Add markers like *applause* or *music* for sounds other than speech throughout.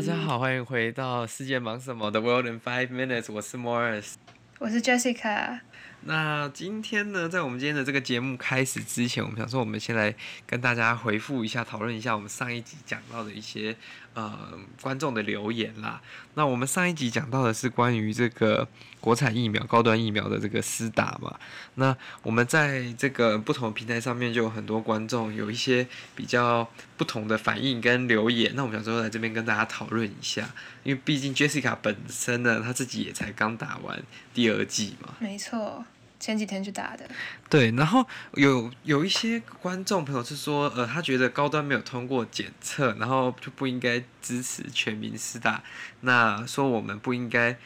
大家好，欢迎回到世界忙什么的 World in Five Minutes，我是 Morris，我是 Jessica。那今天呢，在我们今天的这个节目开始之前，我们想说，我们先来跟大家回复一下，讨论一下我们上一集讲到的一些呃观众的留言啦。那我们上一集讲到的是关于这个国产疫苗、高端疫苗的这个施打嘛。那我们在这个不同平台上面就有很多观众有一些比较不同的反应跟留言。那我们想说，在这边跟大家讨论一下，因为毕竟 Jessica 本身呢，她自己也才刚打完第二剂嘛。没错。前几天去打的，对，然后有有一些观众朋友是说，呃，他觉得高端没有通过检测，然后就不应该支持全民施打，那说我们不应该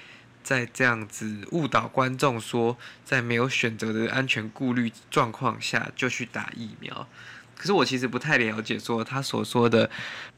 再这样子误导观众，说在没有选择的安全顾虑状况下就去打疫苗。可是我其实不太了解，说他所说的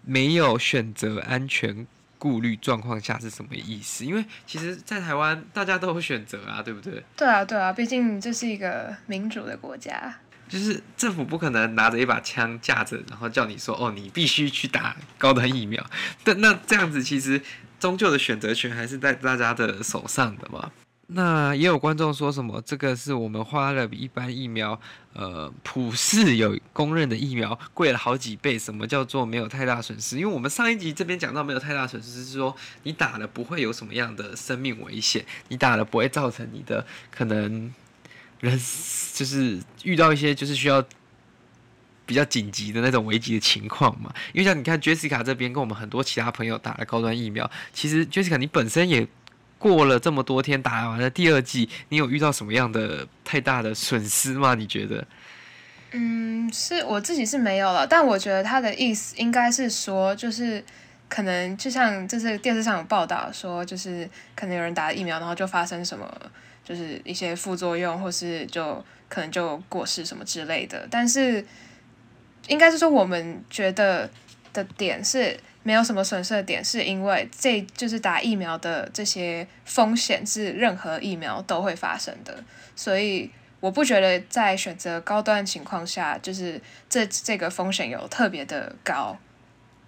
没有选择安全。顾虑状况下是什么意思？因为其实，在台湾大家都有选择啊，对不对？对啊，对啊，毕竟这是一个民主的国家，就是政府不可能拿着一把枪架着，然后叫你说：“哦，你必须去打高端疫苗。”但那这样子，其实终究的选择权还是在大家的手上的嘛。那也有观众说什么，这个是我们花了比一般疫苗，呃，普世有公认的疫苗贵了好几倍。什么叫做没有太大损失？因为我们上一集这边讲到没有太大损失，是说你打了不会有什么样的生命危险，你打了不会造成你的可能人就是遇到一些就是需要比较紧急的那种危急的情况嘛。因为像你看 Jessica 这边跟我们很多其他朋友打了高端疫苗，其实 Jessica 你本身也。过了这么多天，打完了第二剂，你有遇到什么样的太大的损失吗？你觉得？嗯，是我自己是没有了，但我觉得他的意思应该是说，就是可能就像就是电视上有报道说，就是可能有人打了疫苗，然后就发生什么，就是一些副作用，或是就可能就过世什么之类的。但是应该是说，我们觉得的点是。没有什么损失的点，是因为这就是打疫苗的这些风险是任何疫苗都会发生的，所以我不觉得在选择高端情况下，就是这这个风险有特别的高，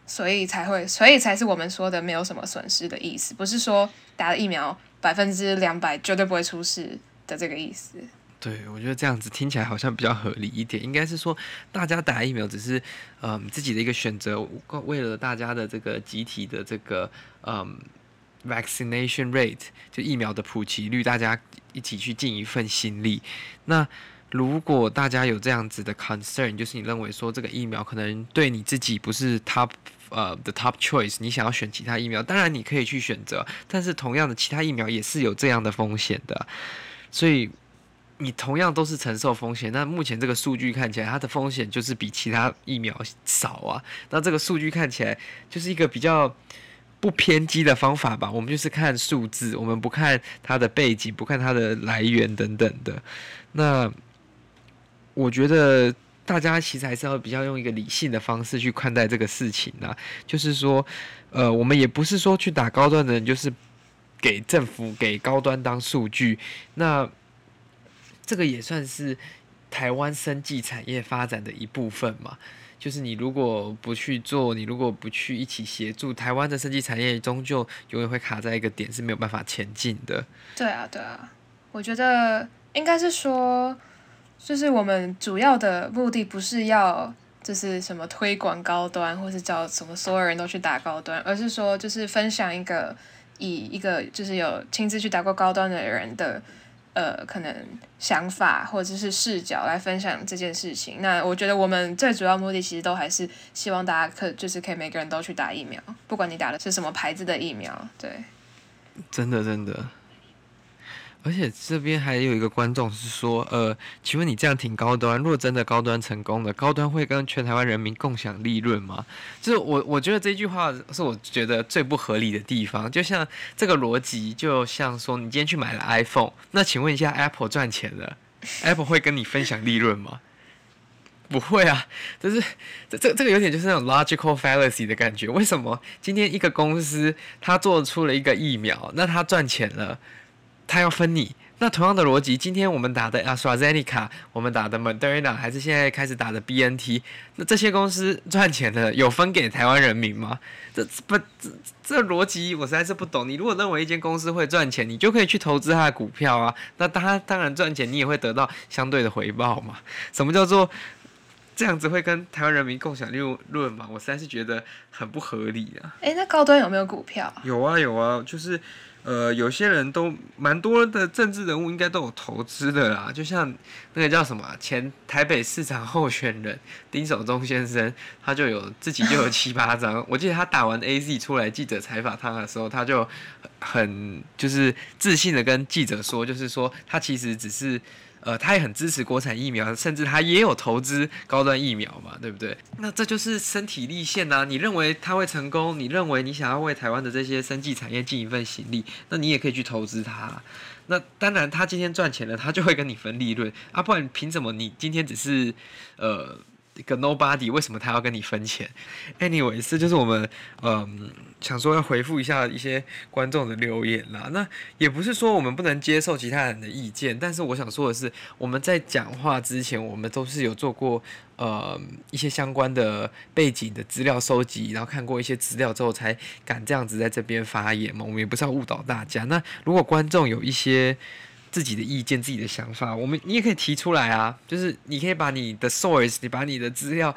所以才会，所以才是我们说的没有什么损失的意思，不是说打了疫苗百分之两百绝对不会出事的这个意思。对，我觉得这样子听起来好像比较合理一点。应该是说，大家打疫苗只是嗯自己的一个选择，为了大家的这个集体的这个嗯 vaccination rate，就疫苗的普及率，大家一起去尽一份心力。那如果大家有这样子的 concern，就是你认为说这个疫苗可能对你自己不是 top 呃 the top choice，你想要选其他疫苗，当然你可以去选择，但是同样的其他疫苗也是有这样的风险的，所以。你同样都是承受风险，那目前这个数据看起来，它的风险就是比其他疫苗少啊。那这个数据看起来就是一个比较不偏激的方法吧？我们就是看数字，我们不看它的背景，不看它的来源等等的。那我觉得大家其实还是要比较用一个理性的方式去看待这个事情啊。就是说，呃，我们也不是说去打高端的人就是给政府给高端当数据，那。这个也算是台湾生技产业发展的一部分嘛，就是你如果不去做，你如果不去一起协助，台湾的生技产业终究永远会卡在一个点，是没有办法前进的。对啊，对啊，我觉得应该是说，就是我们主要的目的不是要就是什么推广高端，或是叫什么所有人都去打高端，而是说就是分享一个以一个就是有亲自去打过高端的人的。呃，可能想法或者是视角来分享这件事情。那我觉得我们最主要目的其实都还是希望大家可就是可以每个人都去打疫苗，不管你打的是什么牌子的疫苗。对，真的真的。而且这边还有一个观众是说，呃，请问你这样挺高端，若真的高端成功了，高端会跟全台湾人民共享利润吗？就是我我觉得这句话是我觉得最不合理的地方。就像这个逻辑，就像说你今天去买了 iPhone，那请问一下，Apple 赚钱了，Apple 会跟你分享利润吗？不会啊，就是这这这个有点就是那种 logical fallacy 的感觉。为什么今天一个公司它做出了一个疫苗，那它赚钱了？他要分你，那同样的逻辑，今天我们打的 AstraZeneca，我们打的 Moderna，还是现在开始打的 BNT，那这些公司赚钱的有分给台湾人民吗？这不这这逻辑我实在是不懂。你如果认为一间公司会赚钱，你就可以去投资它的股票啊。那它当然赚钱，你也会得到相对的回报嘛。什么叫做这样子会跟台湾人民共享利润嘛？我实在是觉得很不合理啊。诶，那高端有没有股票？有啊有啊，就是。呃，有些人都蛮多的政治人物应该都有投资的啦，就像那个叫什么前台北市长候选人丁守中先生，他就有自己就有 *laughs* 七八张。我记得他打完 AZ 出来记者采访他的时候，他就很就是自信的跟记者说，就是说他其实只是。呃，他也很支持国产疫苗，甚至他也有投资高端疫苗嘛，对不对？那这就是身体力行呐。你认为他会成功？你认为你想要为台湾的这些生技产业尽一份心力，那你也可以去投资他。那当然，他今天赚钱了，他就会跟你分利润啊，不然凭什么你今天只是呃？一个 nobody，为什么他要跟你分钱？Anyway，这就是我们嗯想说要回复一下一些观众的留言啦。那也不是说我们不能接受其他人的意见，但是我想说的是，我们在讲话之前，我们都是有做过呃一些相关的背景的资料收集，然后看过一些资料之后，才敢这样子在这边发言嘛。我们也不是要误导大家。那如果观众有一些自己的意见、自己的想法，我们你也可以提出来啊。就是你可以把你的 source，你把你的资料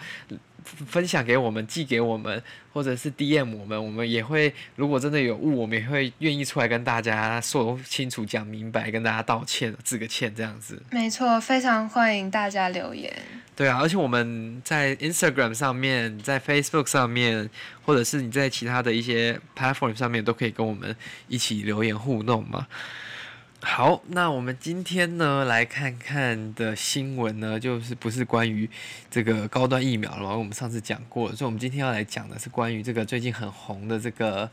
分享给我们，寄给我们，或者是 DM 我们，我们也会如果真的有误，我们也会愿意出来跟大家说清楚、讲明白，跟大家道歉、致个歉这样子。没错，非常欢迎大家留言。对啊，而且我们在 Instagram 上面、在 Facebook 上面，或者是你在其他的一些 platform 上面，都可以跟我们一起留言互动嘛。好，那我们今天呢，来看看的新闻呢，就是不是关于这个高端疫苗了？我们上次讲过了，所以我们今天要来讲的是关于这个最近很红的这个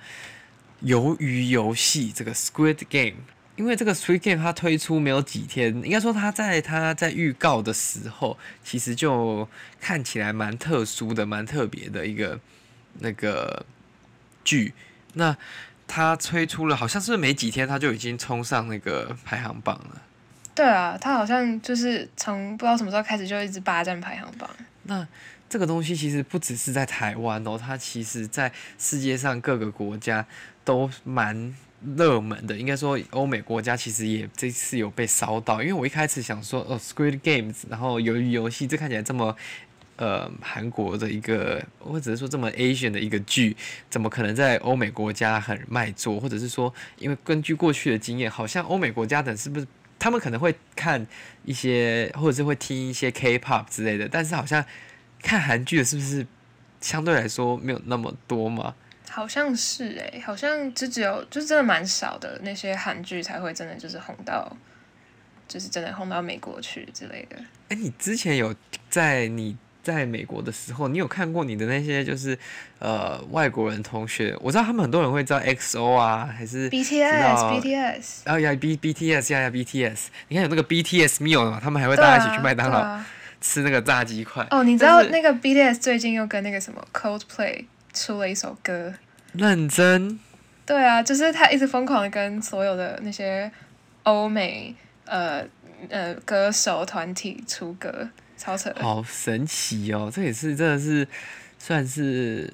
鱿鱼游戏，这个 Squid Game。因为这个 Squid Game 它推出没有几天，应该说它在它在预告的时候，其实就看起来蛮特殊的、蛮特别的一个那个剧。那他推出了，好像是没几天，他就已经冲上那个排行榜了。对啊，他好像就是从不知道什么时候开始就一直霸占排行榜。那这个东西其实不只是在台湾哦，它其实在世界上各个国家都蛮热门的。应该说，欧美国家其实也这次有被烧到，因为我一开始想说，哦，Squid Games，然后鱿鱼游戏，这看起来这么。呃，韩国的一个，或者是说这么 Asian 的一个剧，怎么可能在欧美国家很卖座？或者是说，因为根据过去的经验，好像欧美国家等是不是他们可能会看一些，或者是会听一些 K-pop 之类的，但是好像看韩剧的是不是相对来说没有那么多嘛？好像是诶、欸，好像就只有就是真的蛮少的那些韩剧才会真的就是红到，就是真的红到美国去之类的。哎、欸，你之前有在你。在美国的时候，你有看过你的那些就是呃外国人同学？我知道他们很多人会知道 XO 啊，还是 BTS BTS，然后呀 B BTS 呀呀 BTS，你看有那个 BTS meal 嘛，他们还会大家一起去麦当劳、啊啊、吃那个炸鸡块。哦，你知道那个 BTS 最近又跟那个什么 Coldplay 出了一首歌？认真？对啊，就是他一直疯狂的跟所有的那些欧美呃呃歌手团体出歌。好神奇哦，这也是真的是算是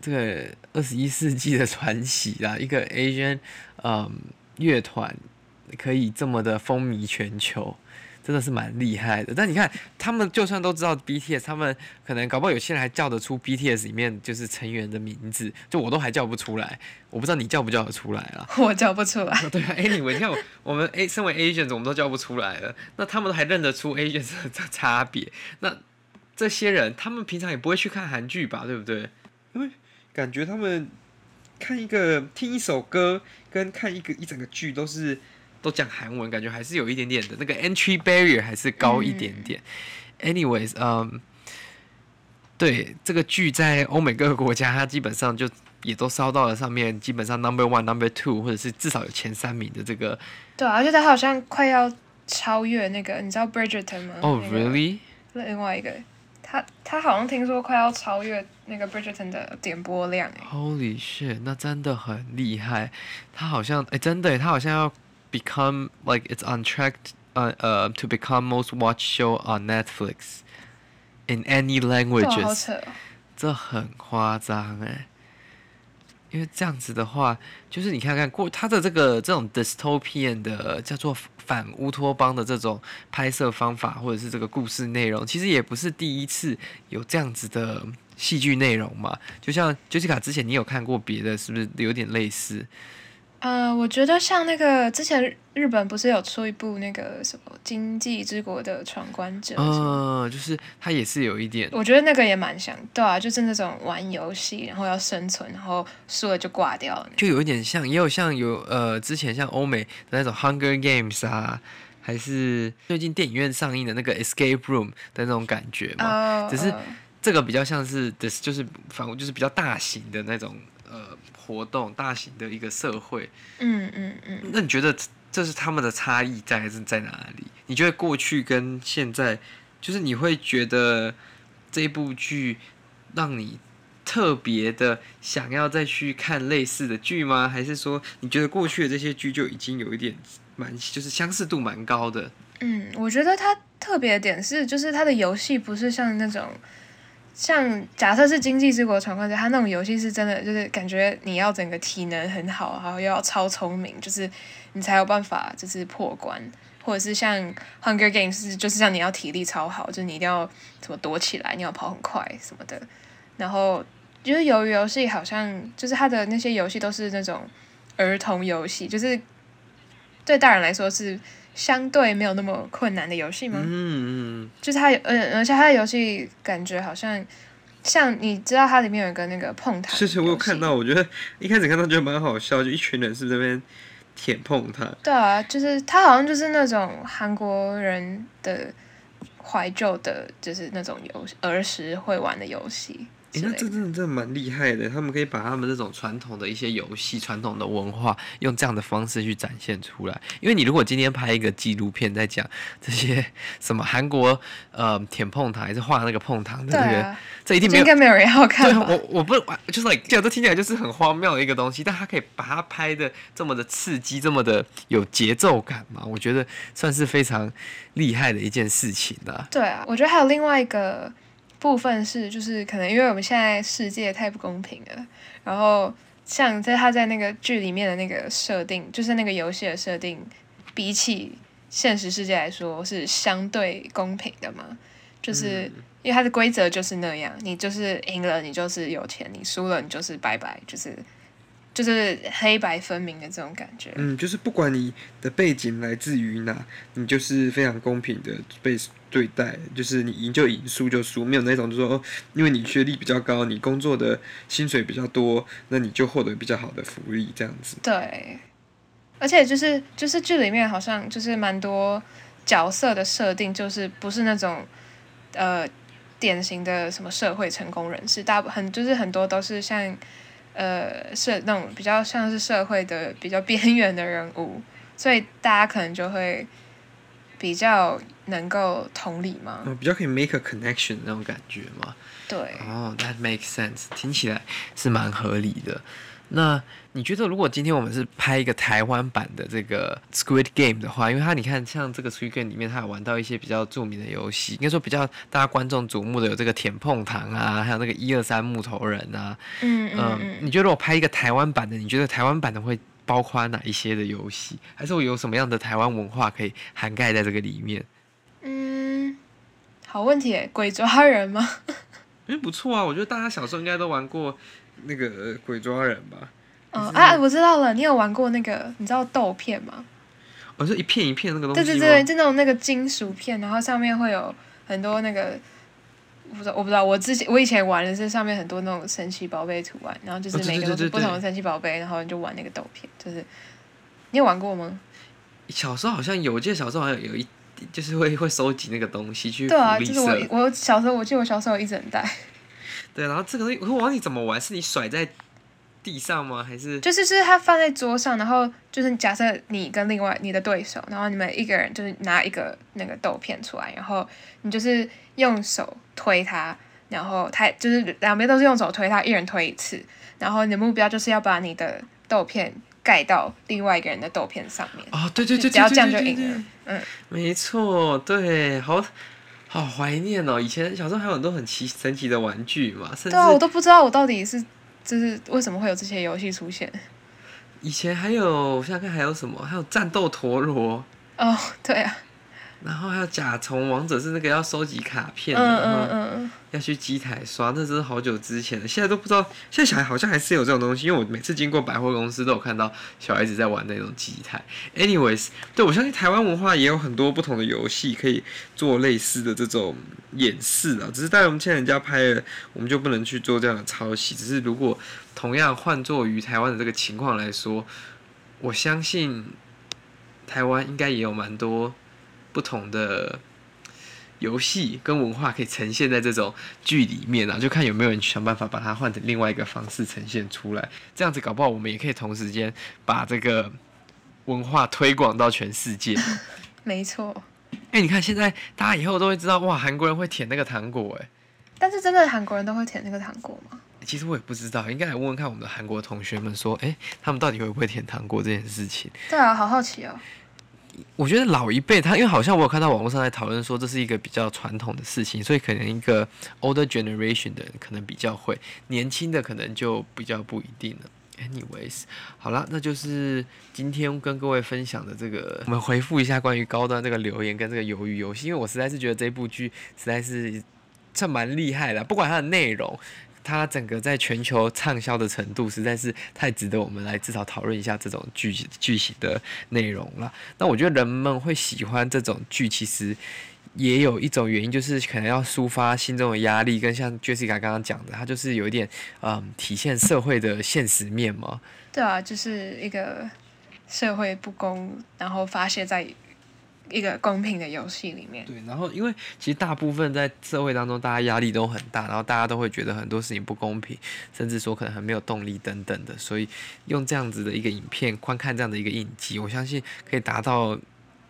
这个二十一世纪的传奇啦。*laughs* 一个 Asian 嗯乐团可以这么的风靡全球。真的是蛮厉害的，但你看，他们就算都知道 BTS，他们可能搞不好有些人还叫得出 BTS 里面就是成员的名字，就我都还叫不出来，我不知道你叫不叫得出来啊？*laughs* 我叫不出来。*laughs* 对啊，Anyway，你看我，我们 A 身为 Asians，我们都叫不出来了，那他们都还认得出 Asians 的差别，那这些人他们平常也不会去看韩剧吧，对不对？因为感觉他们看一个听一首歌跟看一个一整个剧都是。都讲韩文，感觉还是有一点点的那个 entry barrier 还是高一点点。嗯、Anyways，嗯、um，对这个剧在欧美各个国家，它基本上就也都烧到了上面，基本上 number one、number two，或者是至少有前三名的这个。对啊，而且它好像快要超越那个，你知道 Bridgerton 吗？哦、oh，really？另外一个，他他好像听说快要超越那个 Bridgerton 的点播量。Holy shit！那真的很厉害。他好像哎，真的，他好像要。Become like it's on track uh uh to become most watched show on Netflix in any languages。这很夸张哎。因为这样子的话，就是你看看过他的这个这种 dystopian 的叫做反乌托邦的这种拍摄方法，或者是这个故事内容，其实也不是第一次有这样子的戏剧内容嘛。就像 Jessica 之前你有看过别的，是不是有点类似？呃，我觉得像那个之前日本不是有出一部那个什么《经济之国的闯关者》？嗯，就是它也是有一点。我觉得那个也蛮像，对啊，就是那种玩游戏，然后要生存，然后输了就挂掉了。就有一点像，也有像有呃，之前像欧美的那种《Hunger Games》啊，还是最近电影院上映的那个《Escape Room》的那种感觉嘛。Oh, 只是这个比较像是的，就是反正就是比较大型的那种呃。活动大型的一个社会，嗯嗯嗯，那你觉得这是他们的差异在还是在哪里？你觉得过去跟现在，就是你会觉得这部剧让你特别的想要再去看类似的剧吗？还是说你觉得过去的这些剧就已经有一点蛮就是相似度蛮高的？嗯，我觉得它特别的点是，就是它的游戏不是像那种。像假设是《经济之国闯关者》，他那种游戏是真的，就是感觉你要整个体能很好，然后又要超聪明，就是你才有办法就是破关，或者是像《Hunger Games》，就是像你要体力超好，就是你一定要怎么躲起来，你要跑很快什么的。然后就是由于游戏好像就是他的那些游戏都是那种儿童游戏，就是对大人来说是。相对没有那么困难的游戏吗？嗯嗯，就是它有，嗯，而且它的游戏感觉好像像你知道它里面有一个那个碰糖。是是，我有看到，我觉得一开始看到觉得蛮好笑，就一群人是这边舔碰糖。对啊，就是它好像就是那种韩国人的怀旧的，就是那种游儿时会玩的游戏。欸、那这真的真的蛮厉害的，他们可以把他们这种传统的一些游戏、传统的文化，用这样的方式去展现出来。因为你如果今天拍一个纪录片，在讲这些什么韩国呃舔碰糖，还是画那个碰糖的那个，啊、这一定没有，应该没有人要看。对，我我不就是 like 这样，这听起来就是很荒谬的一个东西，但他可以把它拍的这么的刺激，这么的有节奏感嘛？我觉得算是非常厉害的一件事情了。对啊，我觉得还有另外一个。部分是就是可能因为我们现在世界太不公平了，然后像在他在那个剧里面的那个设定，就是那个游戏的设定，比起现实世界来说是相对公平的嘛，就是因为它的规则就是那样，你就是赢了你就是有钱，你输了你就是拜拜，就是。就是黑白分明的这种感觉。嗯，就是不管你的背景来自于哪，你就是非常公平的被对待。就是你赢就赢，输就输，没有那种就是说，因为你学历比较高，你工作的薪水比较多，那你就获得比较好的福利这样子。对，而且就是就是剧里面好像就是蛮多角色的设定，就是不是那种呃典型的什么社会成功人士，大部分就是很多都是像。呃，是那种比较像是社会的比较边缘的人物，所以大家可能就会比较能够同理嘛，比较可以 make a connection 那种感觉嘛。对。哦，that makes sense，听起来是蛮合理的。那你觉得，如果今天我们是拍一个台湾版的这个 Squid Game 的话，因为它你看，像这个 Squid Game 里面，它有玩到一些比较著名的游戏，应该说比较大家观众瞩目的有这个舔碰糖啊，还有那个一二三木头人啊。嗯嗯，嗯，嗯。你觉得我拍一个台湾版的，你觉得台湾版的会包括哪一些的游戏？还是我有什么样的台湾文化可以涵盖在这个里面？嗯，好问题，鬼抓人吗？*laughs* 哎，不错啊，我觉得大家小时候应该都玩过。那个鬼抓人吧。哦，啊，我知道了，你有玩过那个？你知道豆片吗？哦，是一片一片那个东西。对对对，就那种那个金属片，然后上面会有很多那个，我不知道，我不知道，我之前我以前玩的是上面很多那种神奇宝贝图案，然后就是每个都是不同的神奇宝贝，然后你就玩那个豆片，就是你有玩过吗？小时候好像有，我记得小时候好像有一，就是会会收集那个东西去。对啊，就是我我小时候，我记得我小时候有一整袋。*laughs* 对，然后这个东西，我忘记怎么玩，是你甩在地上吗？还是就是就是它放在桌上，然后就是假设你跟另外你的对手，然后你们一个人就是拿一个那个豆片出来，然后你就是用手推它，然后它就是两边都是用手推它，一人推一次，然后你的目标就是要把你的豆片盖到另外一个人的豆片上面。哦，对对对，只要这样就赢了。嗯，没错，对，好好怀念哦。以前小时候还有很多很奇神奇的玩具嘛，甚至对啊，我都不知道我到底是就是为什么会有这些游戏出现。以前还有，我想想看还有什么？还有战斗陀螺。哦，对啊。然后还有甲虫王者是那个要收集卡片的，嗯嗯嗯嗯，要去机台刷，那真是好久之前了。现在都不知道，现在小孩好像还是有这种东西，因为我每次经过百货公司都有看到小孩子在玩那种机台。Anyways，对，我相信台湾文化也有很多不同的游戏可以做类似的这种演示啊，只是当然我们欠人家拍了，我们就不能去做这样的抄袭。只是如果同样换作于台湾的这个情况来说，我相信台湾应该也有蛮多。不同的游戏跟文化可以呈现在这种剧里面啊，就看有没有人想办法把它换成另外一个方式呈现出来。这样子搞不好，我们也可以同时间把这个文化推广到全世界。*laughs* 没错。哎、欸，你看现在大家以后都会知道，哇，韩国人会舔那个糖果，哎。但是真的韩国人都会舔那个糖果吗？其实我也不知道，应该来问问看我们的韩国同学们说，哎、欸，他们到底会不会舔糖果这件事情？对啊，好好奇哦。我觉得老一辈他，因为好像我有看到网络上在讨论说，这是一个比较传统的事情，所以可能一个 older generation 的人可能比较会，年轻的可能就比较不一定了。Anyways，好了，那就是今天跟各位分享的这个，我们回复一下关于高端这个留言跟这个鱿鱼游戏，因为我实在是觉得这部剧实在是算蛮厉害的，不管它的内容。它整个在全球畅销的程度实在是太值得我们来至少讨论一下这种剧剧情的内容了。那我觉得人们会喜欢这种剧，其实也有一种原因，就是可能要抒发心中的压力，跟像 Jessica 刚刚讲的，它就是有一点嗯体现社会的现实面嘛。对啊，就是一个社会不公，然后发泄在。一个公平的游戏里面，对，然后因为其实大部分在社会当中，大家压力都很大，然后大家都会觉得很多事情不公平，甚至说可能很没有动力等等的，所以用这样子的一个影片，观看这样的一个影集，我相信可以达到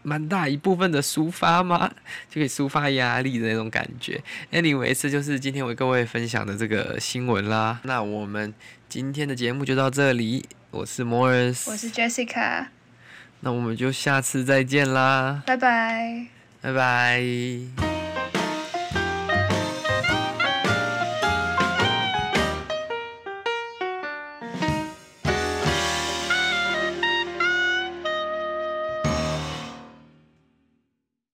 蛮大一部分的抒发嘛，就可以抒发压力的那种感觉。Anyway，这就是今天我为各位分享的这个新闻啦。那我们今天的节目就到这里，我是 Morris，我是 Jessica。那我们就下次再见啦，拜拜，拜拜。